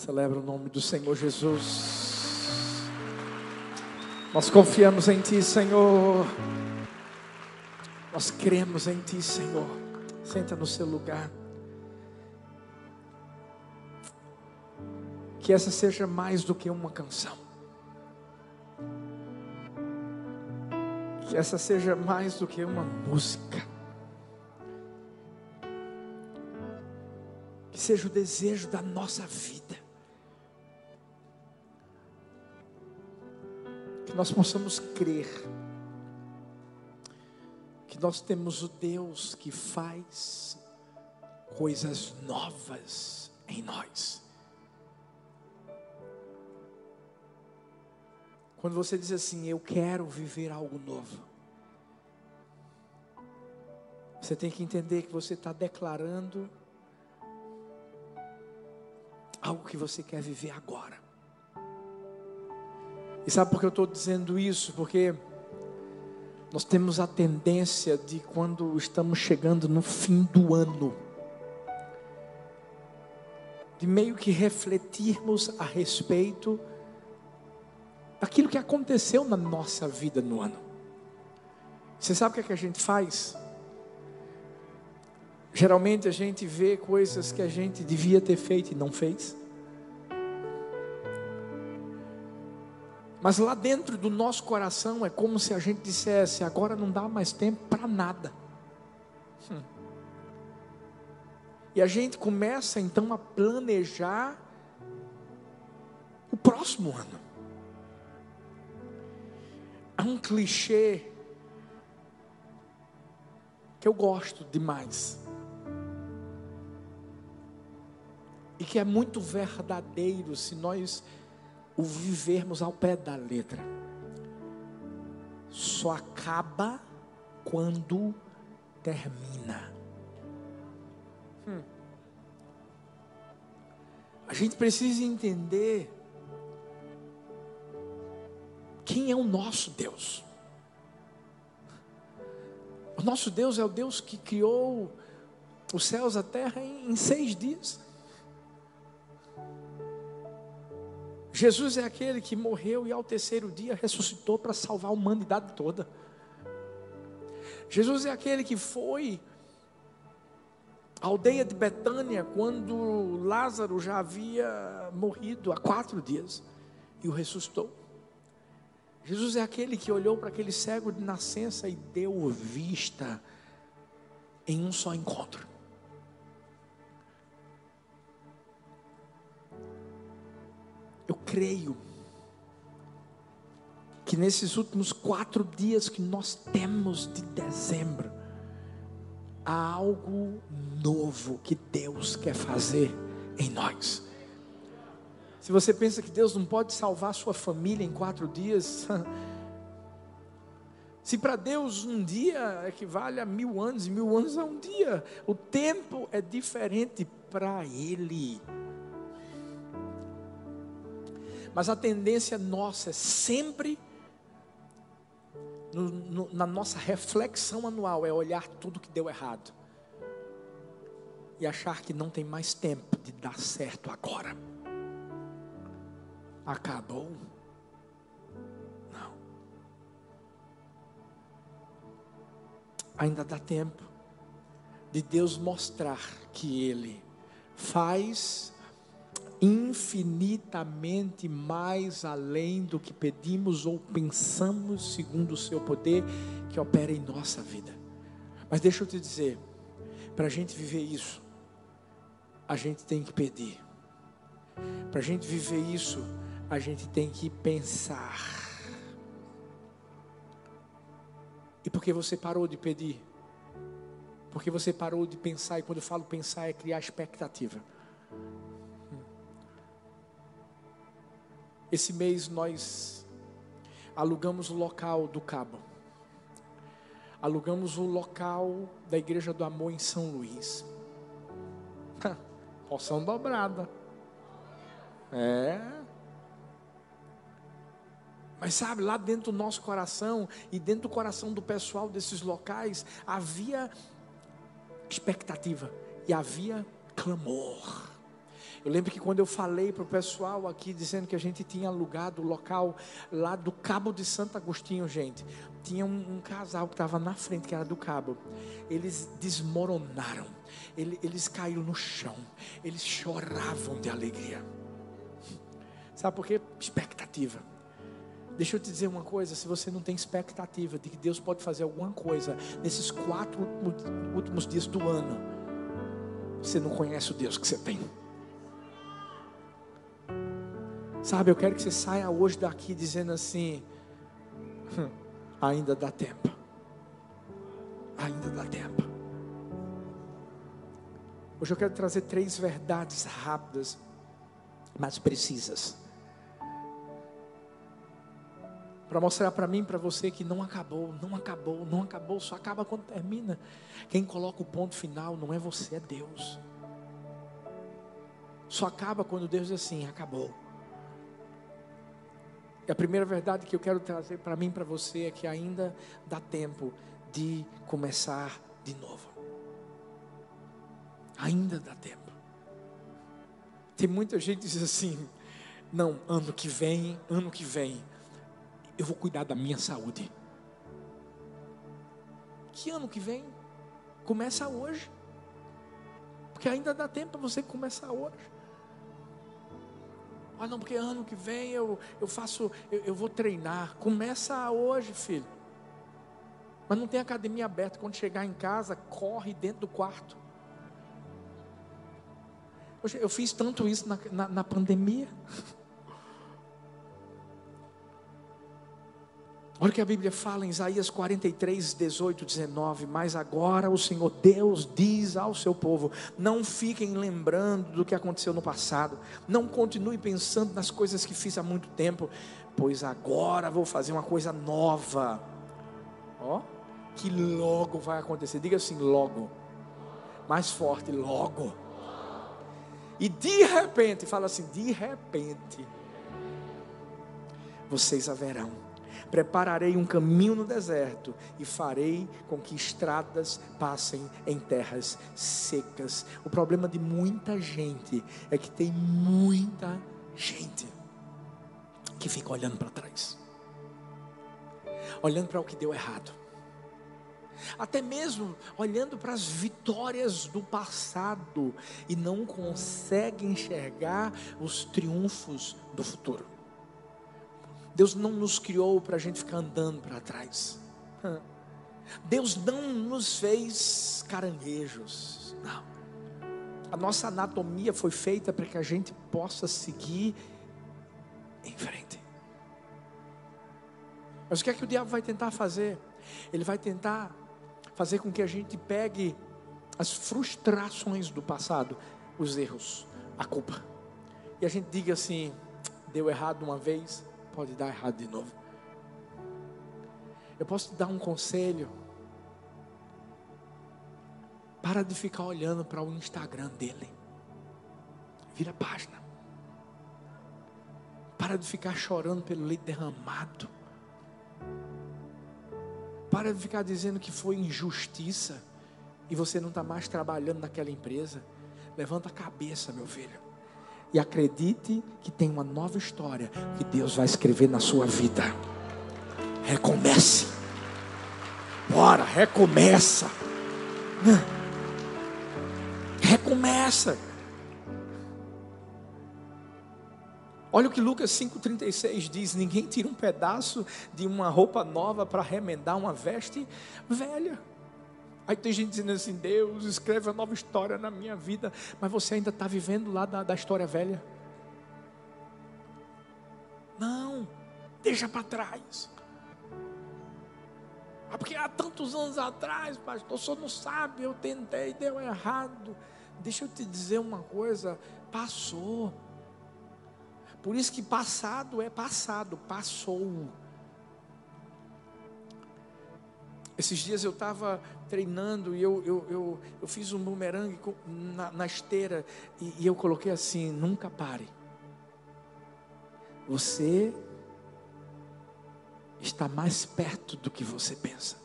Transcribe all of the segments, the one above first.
Celebra o nome do Senhor Jesus. Nós confiamos em Ti, Senhor. Nós cremos em Ti, Senhor. Senta no seu lugar. Que essa seja mais do que uma canção. Que essa seja mais do que uma música. Que seja o desejo da nossa vida. Que nós possamos crer que nós temos o Deus que faz coisas novas em nós. Quando você diz assim, eu quero viver algo novo, você tem que entender que você está declarando algo que você quer viver agora. E sabe por que eu estou dizendo isso? Porque nós temos a tendência de quando estamos chegando no fim do ano, de meio que refletirmos a respeito daquilo que aconteceu na nossa vida no ano. Você sabe o que, é que a gente faz? Geralmente a gente vê coisas que a gente devia ter feito e não fez. Mas lá dentro do nosso coração é como se a gente dissesse: agora não dá mais tempo para nada. Hum. E a gente começa então a planejar o próximo ano. Há um clichê que eu gosto demais. E que é muito verdadeiro se nós o vivermos ao pé da letra. Só acaba quando termina. Hum. A gente precisa entender quem é o nosso Deus. O nosso Deus é o Deus que criou os céus e a terra em, em seis dias. Jesus é aquele que morreu e ao terceiro dia ressuscitou para salvar a humanidade toda. Jesus é aquele que foi à aldeia de Betânia quando Lázaro já havia morrido há quatro dias e o ressuscitou. Jesus é aquele que olhou para aquele cego de nascença e deu vista em um só encontro. Eu creio que nesses últimos quatro dias que nós temos de dezembro, há algo novo que Deus quer fazer em nós. Se você pensa que Deus não pode salvar sua família em quatro dias, se para Deus um dia equivale a mil anos e mil anos a um dia, o tempo é diferente para Ele. Mas a tendência nossa é sempre, no, no, na nossa reflexão anual, é olhar tudo que deu errado e achar que não tem mais tempo de dar certo agora. Acabou? Não. Ainda dá tempo de Deus mostrar que Ele faz infinitamente mais além do que pedimos ou pensamos, segundo o seu poder que opera em nossa vida. Mas deixa eu te dizer, para a gente viver isso, a gente tem que pedir. Para a gente viver isso, a gente tem que pensar. E por que você parou de pedir? Porque você parou de pensar, e quando eu falo pensar é criar expectativa. Esse mês nós alugamos o local do Cabo. Alugamos o local da Igreja do Amor em São Luís. Poção dobrada. É. Mas sabe, lá dentro do nosso coração e dentro do coração do pessoal desses locais havia expectativa e havia clamor. Eu lembro que quando eu falei para o pessoal aqui, dizendo que a gente tinha alugado o local lá do Cabo de Santo Agostinho, gente, tinha um, um casal que estava na frente, que era do Cabo. Eles desmoronaram, eles, eles caíram no chão, eles choravam de alegria. Sabe por quê? Expectativa. Deixa eu te dizer uma coisa: se você não tem expectativa de que Deus pode fazer alguma coisa nesses quatro últimos dias do ano, você não conhece o Deus que você tem. Sabe, eu quero que você saia hoje daqui dizendo assim: hum, ainda dá tempo. Ainda dá tempo. Hoje eu quero trazer três verdades rápidas, mas precisas. Para mostrar para mim, para você que não acabou, não acabou, não acabou, só acaba quando termina. Quem coloca o ponto final não é você, é Deus. Só acaba quando Deus diz assim: acabou. E a primeira verdade que eu quero trazer para mim, para você, é que ainda dá tempo de começar de novo. Ainda dá tempo. Tem muita gente que diz assim: não, ano que vem, ano que vem, eu vou cuidar da minha saúde. Que ano que vem? Começa hoje. Porque ainda dá tempo para você começar hoje. Ah, não, porque ano que vem eu, eu faço, eu, eu vou treinar. Começa hoje, filho. Mas não tem academia aberta. Quando chegar em casa, corre dentro do quarto. Eu fiz tanto isso na, na, na pandemia. Olha o que a Bíblia fala em Isaías 43, 18, 19. Mas agora o Senhor Deus diz ao seu povo: Não fiquem lembrando do que aconteceu no passado, não continue pensando nas coisas que fiz há muito tempo, pois agora vou fazer uma coisa nova. Ó, que logo vai acontecer. Diga assim: logo. Mais forte, logo. E de repente, fala assim: de repente, vocês haverão Prepararei um caminho no deserto e farei com que estradas passem em terras secas. O problema de muita gente é que tem muita gente que fica olhando para trás, olhando para o que deu errado, até mesmo olhando para as vitórias do passado e não consegue enxergar os triunfos do futuro. Deus não nos criou para a gente ficar andando para trás. Deus não nos fez caranguejos. Não. A nossa anatomia foi feita para que a gente possa seguir em frente. Mas o que é que o diabo vai tentar fazer? Ele vai tentar fazer com que a gente pegue as frustrações do passado, os erros, a culpa. E a gente diga assim: deu errado uma vez, pode dar errado de novo. Eu posso te dar um conselho. Para de ficar olhando para o Instagram dele. Vira a página. Para de ficar chorando pelo leite derramado. Para de ficar dizendo que foi injustiça e você não está mais trabalhando naquela empresa. Levanta a cabeça, meu filho. E acredite que tem uma nova história que Deus vai escrever na sua vida. Recomece. Bora, recomeça. Recomeça. Olha o que Lucas 5,36 diz: Ninguém tira um pedaço de uma roupa nova para remendar uma veste velha. Aí tem gente dizendo assim: Deus, escreve uma nova história na minha vida, mas você ainda está vivendo lá da, da história velha. Não, deixa para trás. Ah, porque há tantos anos atrás, pastor, senhor não sabe, eu tentei, deu errado. Deixa eu te dizer uma coisa: passou. Por isso que passado é passado, passou. Esses dias eu estava treinando e eu, eu, eu, eu, fiz um bumerangue na, na esteira e, e eu coloquei assim: nunca pare. Você está mais perto do que você pensa.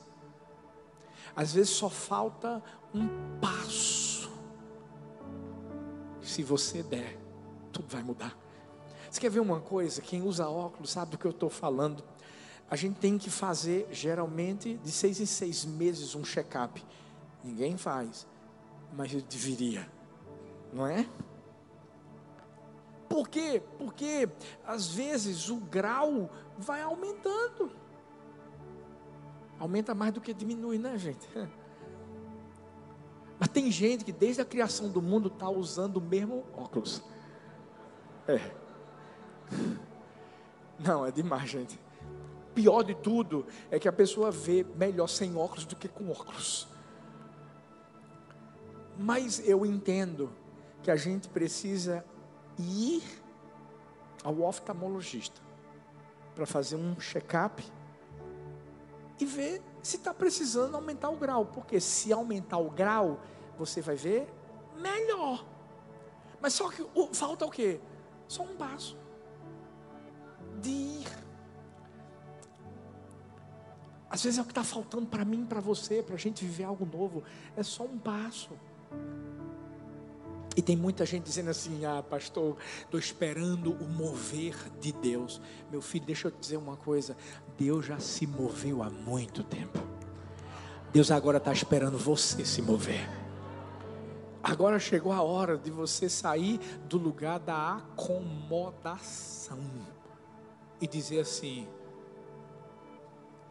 Às vezes só falta um passo. Se você der, tudo vai mudar. Você quer ver uma coisa? Quem usa óculos sabe do que eu estou falando. A gente tem que fazer, geralmente, de seis em seis meses, um check-up. Ninguém faz, mas eu deveria, não é? Por quê? Porque às vezes o grau vai aumentando. Aumenta mais do que diminui, né, gente? Mas tem gente que desde a criação do mundo está usando o mesmo óculos. É. Não, é demais, gente. Pior de tudo é que a pessoa vê melhor sem óculos do que com óculos. Mas eu entendo que a gente precisa ir ao oftalmologista para fazer um check-up e ver se está precisando aumentar o grau, porque se aumentar o grau, você vai ver melhor. Mas só que o, falta o quê? Só um passo de ir. Às vezes é o que está faltando para mim, para você, para a gente viver algo novo. É só um passo. E tem muita gente dizendo assim: ah, pastor, estou esperando o mover de Deus. Meu filho, deixa eu te dizer uma coisa: Deus já se moveu há muito tempo. Deus agora está esperando você se mover. Agora chegou a hora de você sair do lugar da acomodação e dizer assim: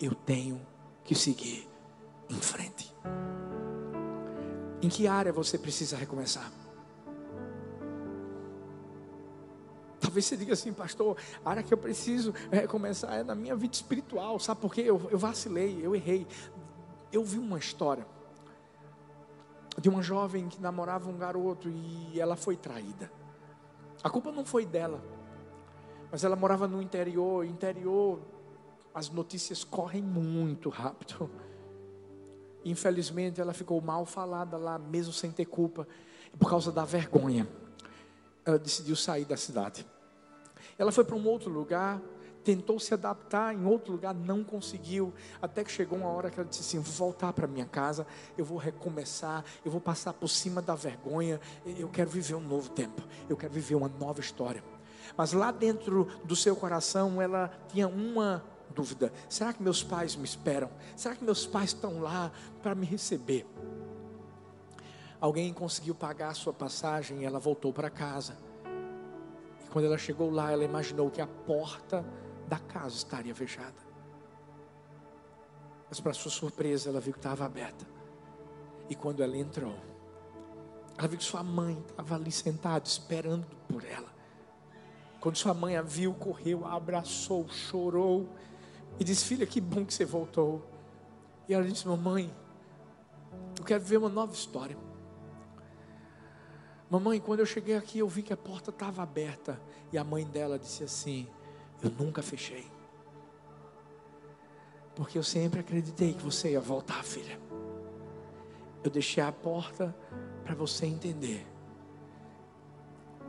eu tenho que seguir em frente. Em que área você precisa recomeçar? Talvez você diga assim, pastor, a área que eu preciso recomeçar é na minha vida espiritual. Sabe por quê? Eu, eu vacilei, eu errei. Eu vi uma história de uma jovem que namorava um garoto e ela foi traída. A culpa não foi dela, mas ela morava no interior. Interior, as notícias correm muito rápido. Infelizmente, ela ficou mal falada lá, mesmo sem ter culpa, por causa da vergonha. Ela decidiu sair da cidade. Ela foi para um outro lugar, tentou se adaptar em outro lugar, não conseguiu, até que chegou uma hora que ela disse assim: vou voltar para minha casa, eu vou recomeçar, eu vou passar por cima da vergonha, eu quero viver um novo tempo, eu quero viver uma nova história. Mas lá dentro do seu coração, ela tinha uma dúvida: será que meus pais me esperam? Será que meus pais estão lá para me receber? Alguém conseguiu pagar a sua passagem e ela voltou para casa. E quando ela chegou lá, ela imaginou que a porta da casa estaria fechada. Mas, para sua surpresa, ela viu que estava aberta. E quando ela entrou, ela viu que sua mãe estava ali sentada, esperando por ela. Quando sua mãe a viu, correu, a abraçou, chorou e disse: Filha, que bom que você voltou. E ela disse: Mamãe, eu quero ver uma nova história. Mamãe, quando eu cheguei aqui, eu vi que a porta estava aberta. E a mãe dela disse assim: Eu nunca fechei. Porque eu sempre acreditei que você ia voltar, filha. Eu deixei a porta para você entender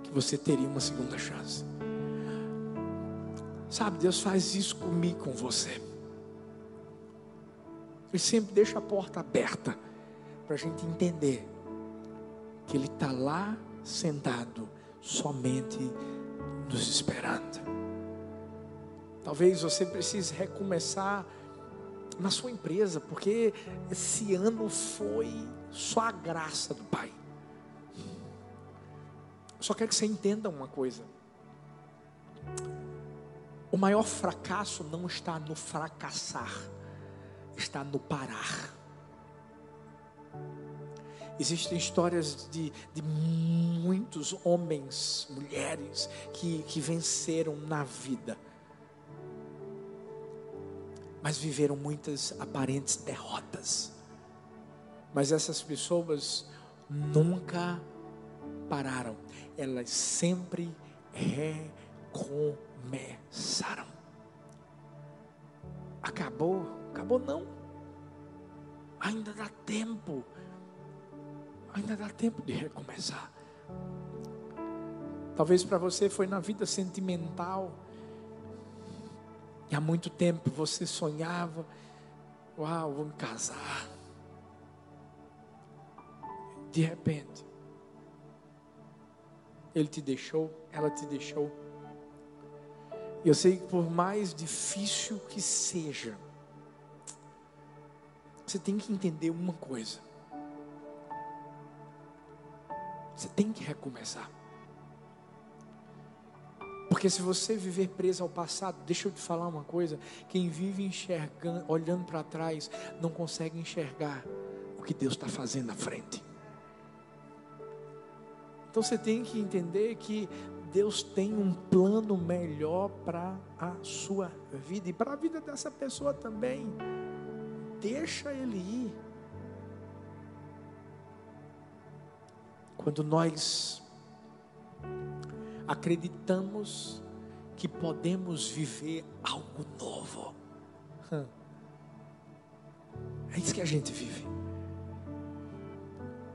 que você teria uma segunda chance. Sabe, Deus faz isso comigo, com você. Ele sempre deixa a porta aberta para a gente entender que Ele está lá sentado, somente nos esperando. Talvez você precise recomeçar na sua empresa, porque esse ano foi só a graça do Pai. Só quero que você entenda uma coisa. O maior fracasso não está no fracassar, está no parar. Existem histórias de, de muitos homens, mulheres que, que venceram na vida, mas viveram muitas aparentes derrotas. Mas essas pessoas nunca pararam, elas sempre recomeçaram começaram. Acabou? Acabou não. Ainda dá tempo. Ainda dá tempo de recomeçar. Talvez para você foi na vida sentimental. E há muito tempo você sonhava, uau, vou me casar. De repente, ele te deixou, ela te deixou. Eu sei que por mais difícil que seja, você tem que entender uma coisa. Você tem que recomeçar. Porque se você viver preso ao passado, deixa eu te falar uma coisa: quem vive enxergando, olhando para trás, não consegue enxergar o que Deus está fazendo à frente. Então você tem que entender que Deus tem um plano melhor para a sua vida e para a vida dessa pessoa também. Deixa ele ir. Quando nós acreditamos que podemos viver algo novo, é isso que a gente vive.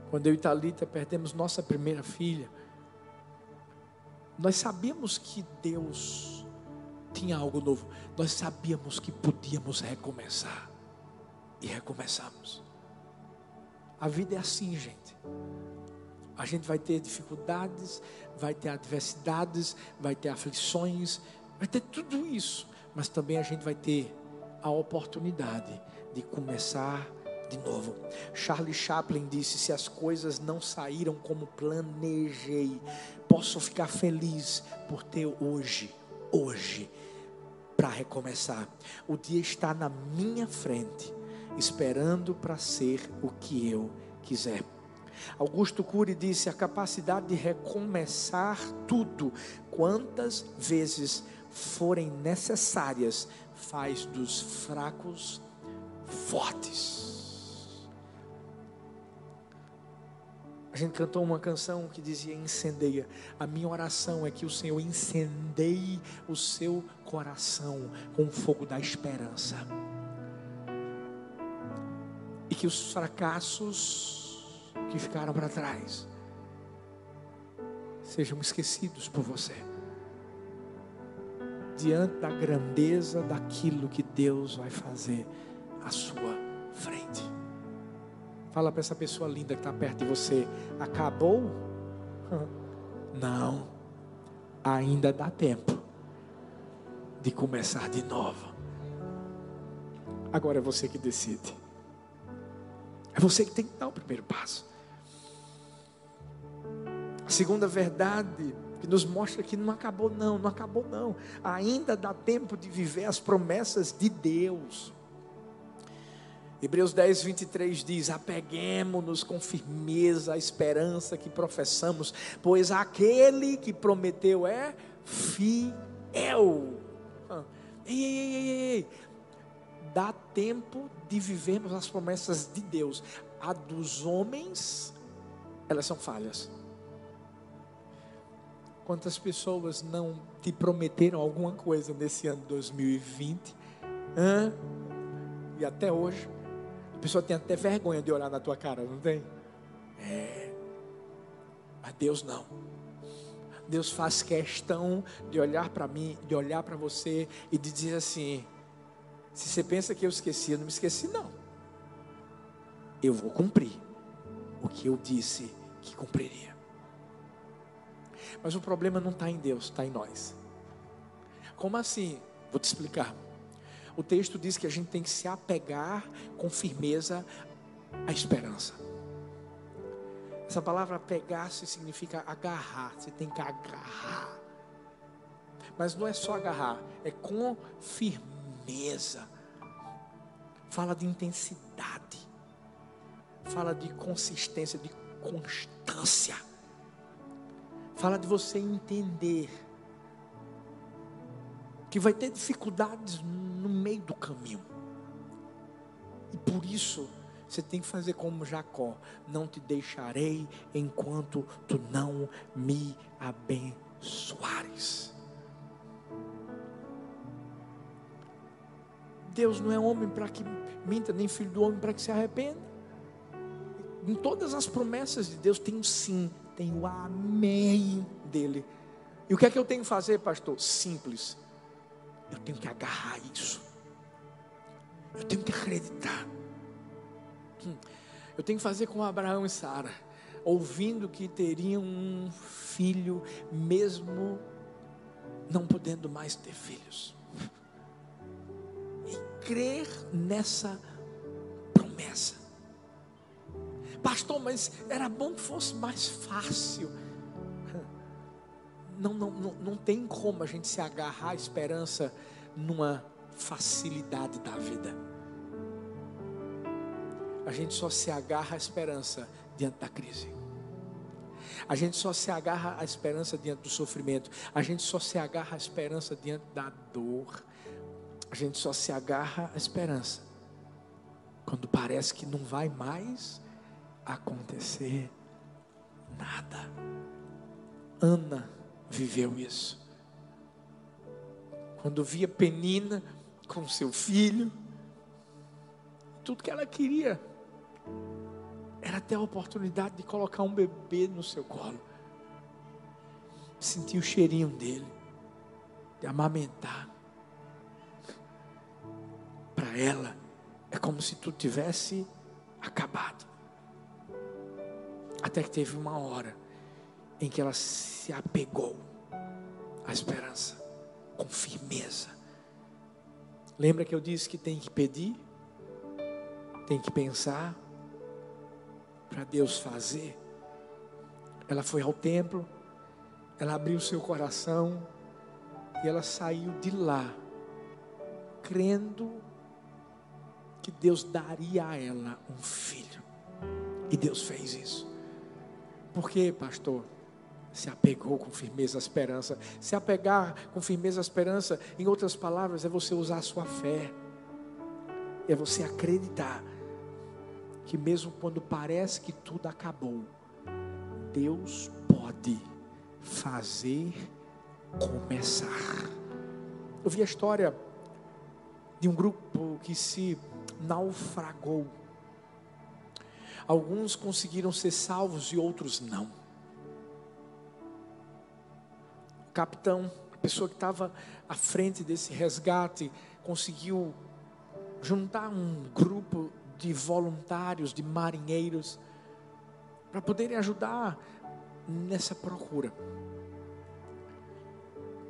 Quando eu e Thalita perdemos nossa primeira filha, nós sabíamos que Deus tinha algo novo. Nós sabíamos que podíamos recomeçar. E recomeçamos. A vida é assim, gente. A gente vai ter dificuldades, vai ter adversidades, vai ter aflições, vai ter tudo isso. Mas também a gente vai ter a oportunidade de começar de novo. Charlie Chaplin disse: Se as coisas não saíram como planejei, posso ficar feliz por ter hoje, hoje, para recomeçar. O dia está na minha frente, esperando para ser o que eu quiser. Augusto Cury disse: a capacidade de recomeçar tudo, quantas vezes forem necessárias, faz dos fracos fortes. A gente cantou uma canção que dizia incendeia. A minha oração é que o Senhor incendeie o seu coração com o fogo da esperança. E que os fracassos que ficaram para trás sejam esquecidos por você. Diante da grandeza daquilo que Deus vai fazer à sua frente. Fala para essa pessoa linda que está perto de você: acabou? Não, ainda dá tempo de começar de novo. Agora é você que decide. É você que tem que dar o primeiro passo. A segunda verdade que nos mostra que não acabou, não, não acabou, não. Ainda dá tempo de viver as promessas de Deus. Hebreus 10, 23 diz: Apeguemos-nos com firmeza à esperança que professamos, pois aquele que prometeu é fiel. Ei, ei, ei, ei, Dá tempo de vivermos as promessas de Deus. A dos homens, elas são falhas. Quantas pessoas não te prometeram alguma coisa nesse ano 2020? Hã? E até hoje pessoa tem até vergonha de olhar na tua cara, não tem? É. Mas Deus não. Deus faz questão de olhar para mim, de olhar para você e de dizer assim: se você pensa que eu esqueci, eu não me esqueci, não. Eu vou cumprir o que eu disse que cumpriria. Mas o problema não está em Deus, está em nós. Como assim? Vou te explicar o texto diz que a gente tem que se apegar com firmeza à esperança. Essa palavra apegar-se significa agarrar, você tem que agarrar. Mas não é só agarrar, é com firmeza. Fala de intensidade, fala de consistência, de constância. Fala de você entender que vai ter dificuldades no meio do caminho. E por isso, você tem que fazer como Jacó: não te deixarei enquanto tu não me abençoares. Deus não é homem para que minta, nem filho do homem para que se arrependa. Em todas as promessas de Deus tem o sim, tem o amém dele. E o que é que eu tenho que fazer, pastor? Simples eu tenho que agarrar isso. Eu tenho que acreditar. Hum. Eu tenho que fazer com Abraão e Sara. ouvindo que teriam um filho, mesmo não podendo mais ter filhos. E crer nessa promessa. Pastor, mas era bom que fosse mais fácil. Não, não, não, tem como a gente se agarrar à esperança numa facilidade da vida. A gente só se agarra à esperança diante da crise. A gente só se agarra à esperança diante do sofrimento. A gente só se agarra à esperança diante da dor. A gente só se agarra à esperança quando parece que não vai mais acontecer nada. Ana viveu isso. Quando via Penina com seu filho, tudo que ela queria era ter a oportunidade de colocar um bebê no seu colo, sentir o cheirinho dele, de amamentar. Para ela, é como se tudo tivesse acabado. Até que teve uma hora em que ela se apegou à esperança com firmeza. Lembra que eu disse que tem que pedir, tem que pensar, para Deus fazer. Ela foi ao templo, ela abriu seu coração e ela saiu de lá, crendo que Deus daria a ela um filho. E Deus fez isso. Por quê, pastor? Se apegou com firmeza à esperança. Se apegar com firmeza à esperança, em outras palavras, é você usar a sua fé. É você acreditar que mesmo quando parece que tudo acabou, Deus pode fazer começar. Eu vi a história de um grupo que se naufragou. Alguns conseguiram ser salvos e outros não. Capitão, a pessoa que estava à frente desse resgate, conseguiu juntar um grupo de voluntários, de marinheiros, para poderem ajudar nessa procura.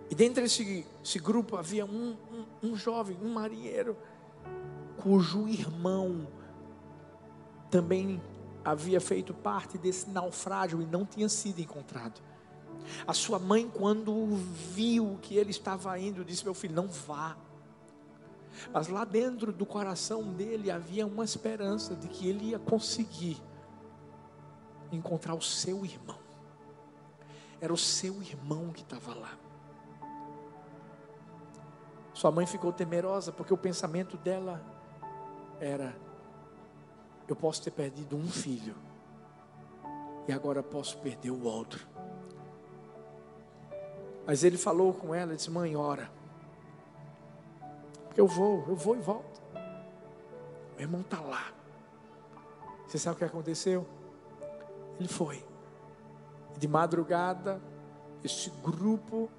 E dentro desse esse grupo havia um, um, um jovem, um marinheiro, cujo irmão também havia feito parte desse naufrágio e não tinha sido encontrado. A sua mãe, quando viu que ele estava indo, disse: Meu filho, não vá. Mas lá dentro do coração dele havia uma esperança de que ele ia conseguir encontrar o seu irmão. Era o seu irmão que estava lá. Sua mãe ficou temerosa porque o pensamento dela era: eu posso ter perdido um filho e agora posso perder o outro. Mas ele falou com ela, disse: Mãe, ora. Eu vou, eu vou e volto. Meu irmão está lá. Você sabe o que aconteceu? Ele foi. De madrugada, este grupo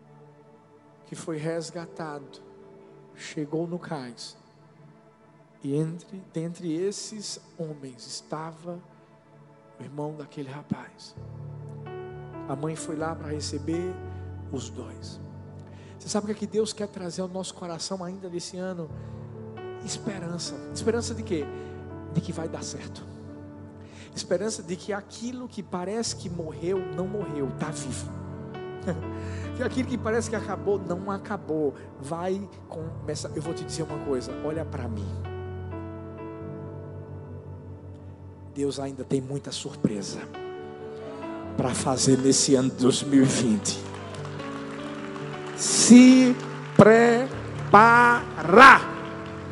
que foi resgatado chegou no cais. E entre, dentre esses homens estava o irmão daquele rapaz. A mãe foi lá para receber os dois. Você sabe o que, é que Deus quer trazer ao nosso coração ainda nesse ano? Esperança. Esperança de quê? De que vai dar certo. Esperança de que aquilo que parece que morreu, não morreu, está vivo. que aquilo que parece que acabou, não acabou. Vai começar. Eu vou te dizer uma coisa: olha para mim. Deus ainda tem muita surpresa para fazer nesse ano de 2020 se preparar.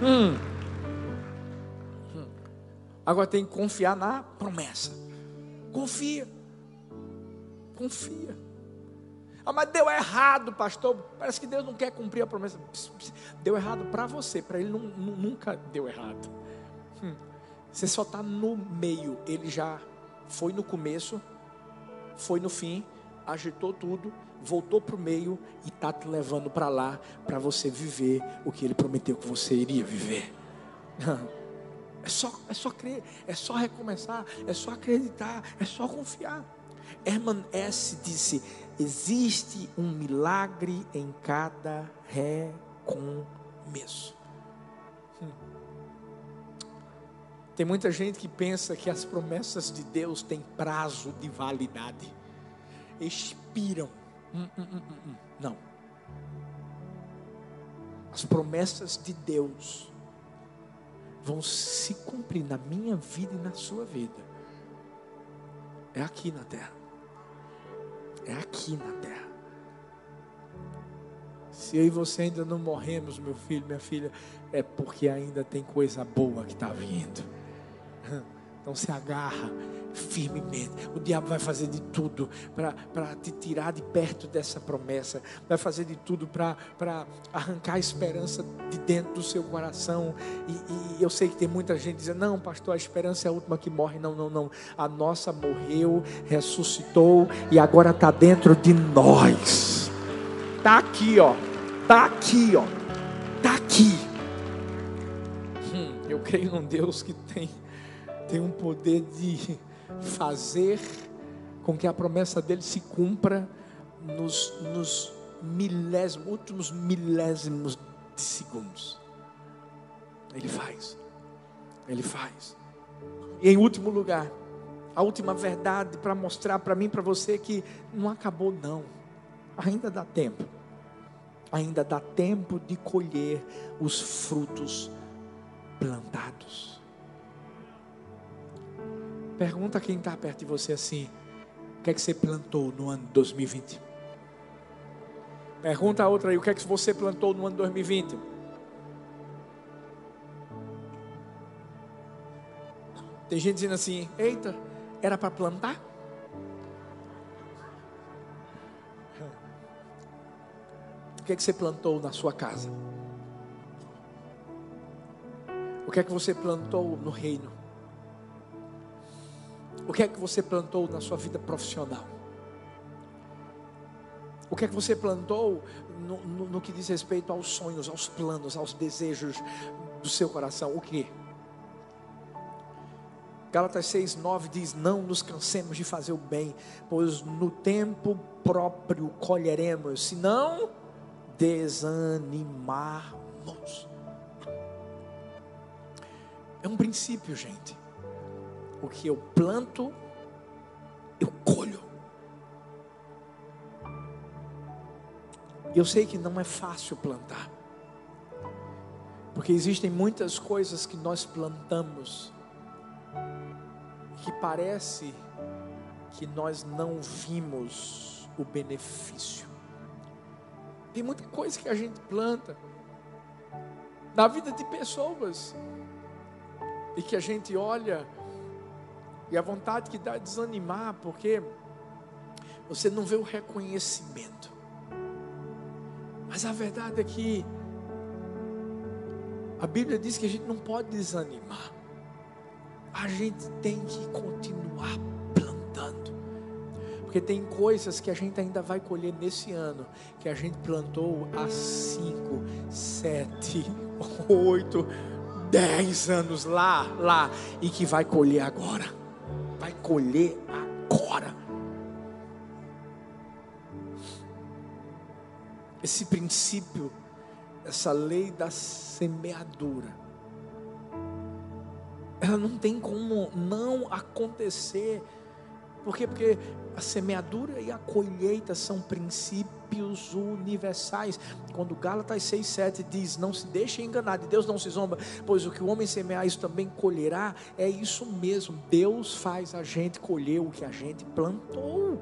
Hum. hum. Agora tem que confiar na promessa. Confia. Confia. Ah, mas deu errado, pastor. Parece que Deus não quer cumprir a promessa. Deu errado para você, para Ele não, nunca deu errado. Hum. Você só está no meio. Ele já foi no começo, foi no fim, agitou tudo voltou para o meio e está te levando para lá para você viver o que ele prometeu que você iria viver. É só, é só crer, é só recomeçar, é só acreditar, é só confiar. Herman S. disse: existe um milagre em cada recomeço. Hum. Tem muita gente que pensa que as promessas de Deus têm prazo de validade, expiram. Hum, hum, hum, hum, hum. Não. As promessas de Deus vão se cumprir na minha vida e na sua vida. É aqui na terra. É aqui na terra. Se eu e você ainda não morremos, meu filho, minha filha, é porque ainda tem coisa boa que está vindo. Então se agarra firmemente. O diabo vai fazer de tudo para te tirar de perto dessa promessa. Vai fazer de tudo para arrancar a esperança de dentro do seu coração. E, e, eu sei que tem muita gente dizendo: não, pastor, a esperança é a última que morre. Não, não, não. A nossa morreu, ressuscitou e agora está dentro de nós. Está aqui, ó. Está aqui, ó. Está aqui. Hum, eu creio num Deus que tem tem um poder de fazer com que a promessa dele se cumpra nos, nos milésimos, últimos milésimos de segundos. Ele faz. Ele faz. E em último lugar, a última verdade para mostrar para mim, para você que não acabou não. Ainda dá tempo. Ainda dá tempo de colher os frutos plantados. Pergunta quem está perto de você assim: o que é que você plantou no ano 2020? Pergunta a outra aí: o que é que você plantou no ano 2020? Tem gente dizendo assim: eita, era para plantar? O que é que você plantou na sua casa? O que é que você plantou no reino? O que é que você plantou na sua vida profissional? O que é que você plantou no, no, no, que diz respeito aos sonhos, aos planos, aos desejos do seu coração? O que? Gálatas 6, 9 diz: Não nos cansemos de fazer o bem, pois no tempo próprio colheremos, se não desanimarmos. É um princípio, gente. O que eu planto, eu colho. Eu sei que não é fácil plantar. Porque existem muitas coisas que nós plantamos que parece que nós não vimos o benefício. Tem muita coisa que a gente planta na vida de pessoas e que a gente olha e a vontade que dá é desanimar, porque você não vê o reconhecimento. Mas a verdade é que a Bíblia diz que a gente não pode desanimar. A gente tem que continuar plantando. Porque tem coisas que a gente ainda vai colher nesse ano, que a gente plantou há 5, 7, 8, 10 anos lá, lá, e que vai colher agora vai colher agora. Esse princípio, essa lei da semeadura, ela não tem como não acontecer. Por quê? Porque a semeadura e a colheita são princípios universais. Quando Gálatas 6,7 diz: Não se deixe enganar, de Deus não se zomba, pois o que o homem semear, isso também colherá. É isso mesmo. Deus faz a gente colher o que a gente plantou.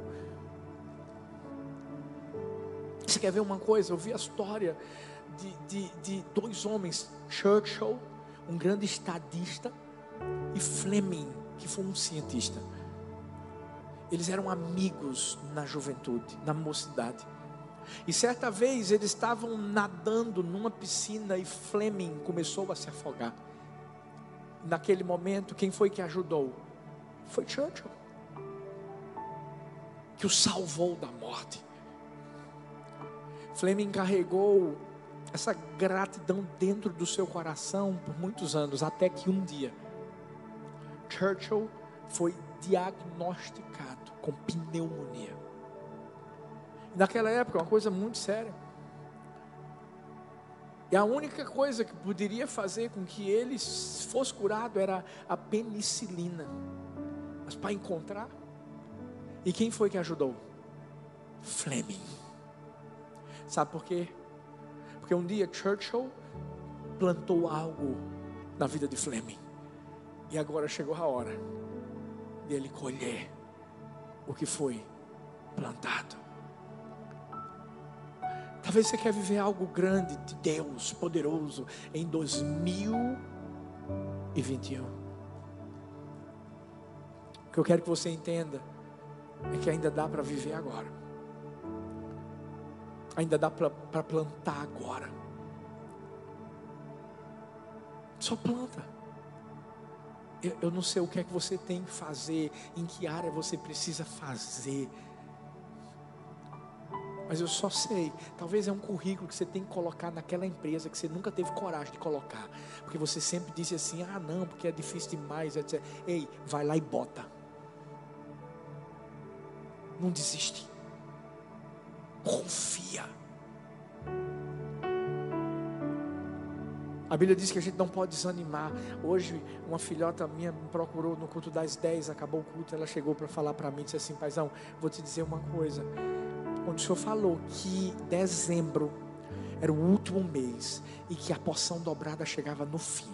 Você quer ver uma coisa? Eu vi a história de, de, de dois homens, Churchill, um grande estadista, e Fleming, que foi um cientista. Eles eram amigos na juventude, na mocidade. E certa vez eles estavam nadando numa piscina e Fleming começou a se afogar. Naquele momento, quem foi que ajudou? Foi Churchill, que o salvou da morte. Fleming carregou essa gratidão dentro do seu coração por muitos anos, até que um dia Churchill foi diagnosticado com pneumonia. Naquela época, uma coisa muito séria. E a única coisa que poderia fazer com que ele fosse curado era a penicilina. Mas para encontrar, e quem foi que ajudou? Fleming. Sabe por quê? Porque um dia Churchill plantou algo na vida de Fleming. E agora chegou a hora dele colher o que foi plantado. Talvez você quer viver algo grande de Deus, poderoso, em 2021. O que eu quero que você entenda é que ainda dá para viver agora. Ainda dá para plantar agora. Só planta. Eu, eu, não sei o que é que você tem que fazer, em que área você precisa fazer. Mas eu só sei, talvez é um currículo que você tem que colocar naquela empresa que você nunca teve coragem de colocar. Porque você sempre disse assim: ah, não, porque é difícil demais, etc. Ei, vai lá e bota. Não desiste. Confia. A Bíblia diz que a gente não pode desanimar. Hoje, uma filhota minha me procurou no culto das 10, acabou o culto, ela chegou para falar para mim, disse assim: Paizão, vou te dizer uma coisa quando o Senhor falou que dezembro era o último mês e que a porção dobrada chegava no fim.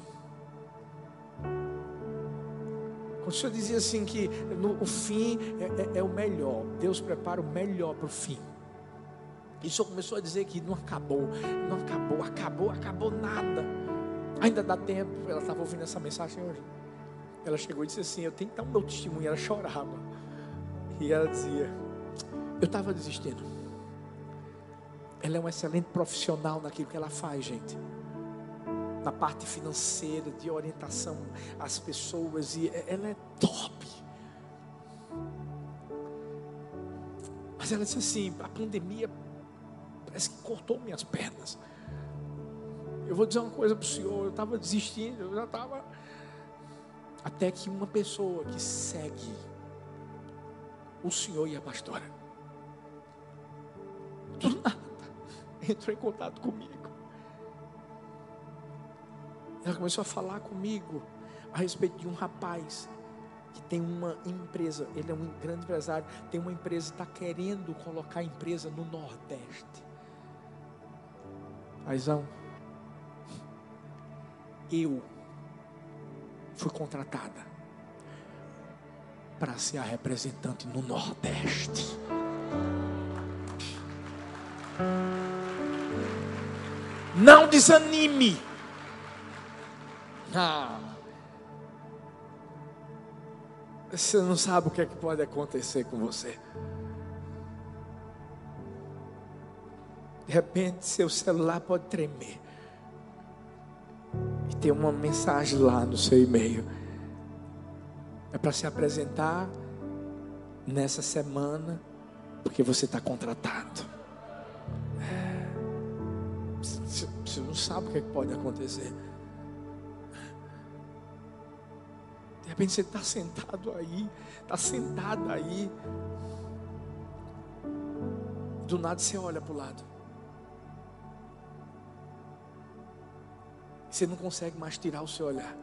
Quando o Senhor dizia assim que no, o fim é, é, é o melhor, Deus prepara o melhor para o fim. E o Senhor começou a dizer que não acabou, não acabou, acabou, acabou nada. Ainda dá tempo. Ela estava ouvindo essa mensagem hoje. Ela chegou e disse assim: Eu tenho que dar o meu testemunho. Ela chorava. E ela dizia: eu estava desistindo. Ela é um excelente profissional naquilo que ela faz, gente. Na parte financeira, de orientação às pessoas. E ela é top. Mas ela disse assim: a pandemia parece que cortou minhas pernas. Eu vou dizer uma coisa para o senhor: eu estava desistindo, eu já estava. Até que uma pessoa que segue o senhor e a pastora do nada, entrou em contato comigo. Ela começou a falar comigo a respeito de um rapaz que tem uma empresa, ele é um grande empresário, tem uma empresa, está querendo colocar a empresa no Nordeste. Paizão, eu fui contratada para ser a representante no Nordeste. Não desanime. Ah. Você não sabe o que é que pode acontecer com você. De repente, seu celular pode tremer. E tem uma mensagem lá no seu e-mail. É para se apresentar nessa semana, porque você está contratado. Você não sabe o que, é que pode acontecer. De repente você está sentado aí, está sentado aí. Do nada você olha para o lado. Você não consegue mais tirar o seu olhar.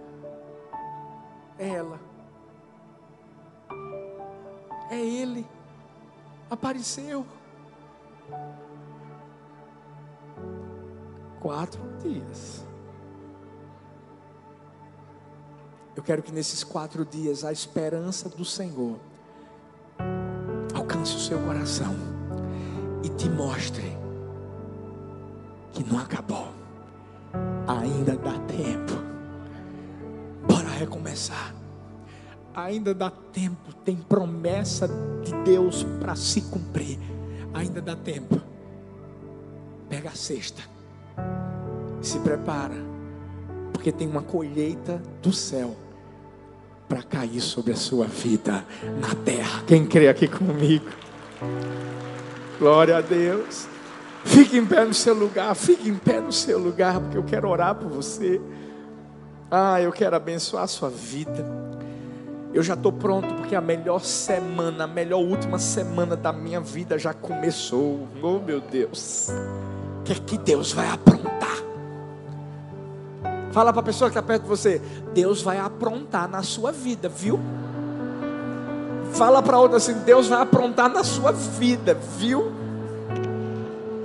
É ela. É ele. Apareceu. quatro dias. Eu quero que nesses quatro dias a esperança do Senhor alcance o seu coração e te mostre que não acabou. Ainda dá tempo. Bora recomeçar. Ainda dá tempo. Tem promessa de Deus para se cumprir. Ainda dá tempo. Pega a cesta se prepara, porque tem uma colheita do céu para cair sobre a sua vida na terra. Quem crê aqui comigo? Glória a Deus. Fique em pé no seu lugar, fique em pé no seu lugar, porque eu quero orar por você. Ah, eu quero abençoar a sua vida. Eu já estou pronto porque a melhor semana, a melhor última semana da minha vida já começou. Oh meu Deus, o que é que Deus vai aprontar? Fala para a pessoa que está perto de você: Deus vai aprontar na sua vida, viu? Fala para outra assim: Deus vai aprontar na sua vida, viu?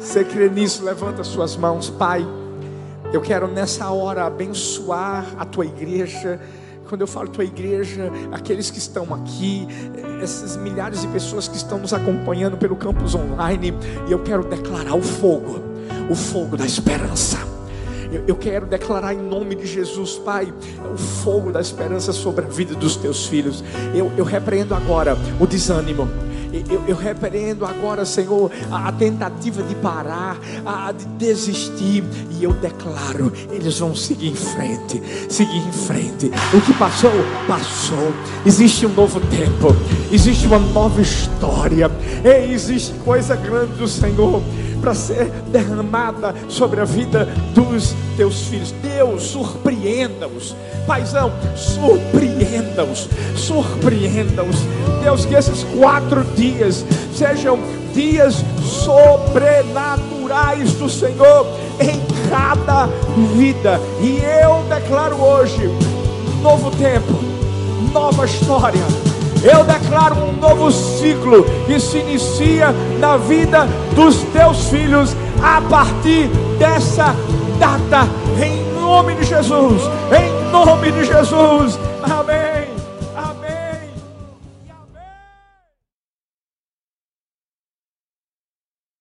Você crê nisso? Levanta suas mãos, Pai. Eu quero nessa hora abençoar a tua igreja quando eu falo tua igreja, aqueles que estão aqui, essas milhares de pessoas que estão nos acompanhando pelo campus online, e eu quero declarar o fogo, o fogo da esperança. Eu, quero declarar em nome de Jesus, Pai, o fogo da esperança sobre a vida dos teus filhos. Eu, eu repreendo agora o desânimo eu, eu repreendo agora, Senhor, a, a tentativa de parar, a, de desistir, e eu declaro: eles vão seguir em frente, seguir em frente. O que passou, passou. Existe um novo tempo, existe uma nova história, e existe coisa grande do Senhor para ser derramada sobre a vida dos teus filhos. Deus, surpreenda-os. Paizão, surpreenda-os. Surpreenda-os. Deus, que esses quatro dias sejam dias sobrenaturais do Senhor em cada vida. E eu declaro hoje: novo tempo, nova história eu declaro um novo ciclo que se inicia na vida dos teus filhos a partir dessa data, em nome de Jesus, em nome de Jesus, amém.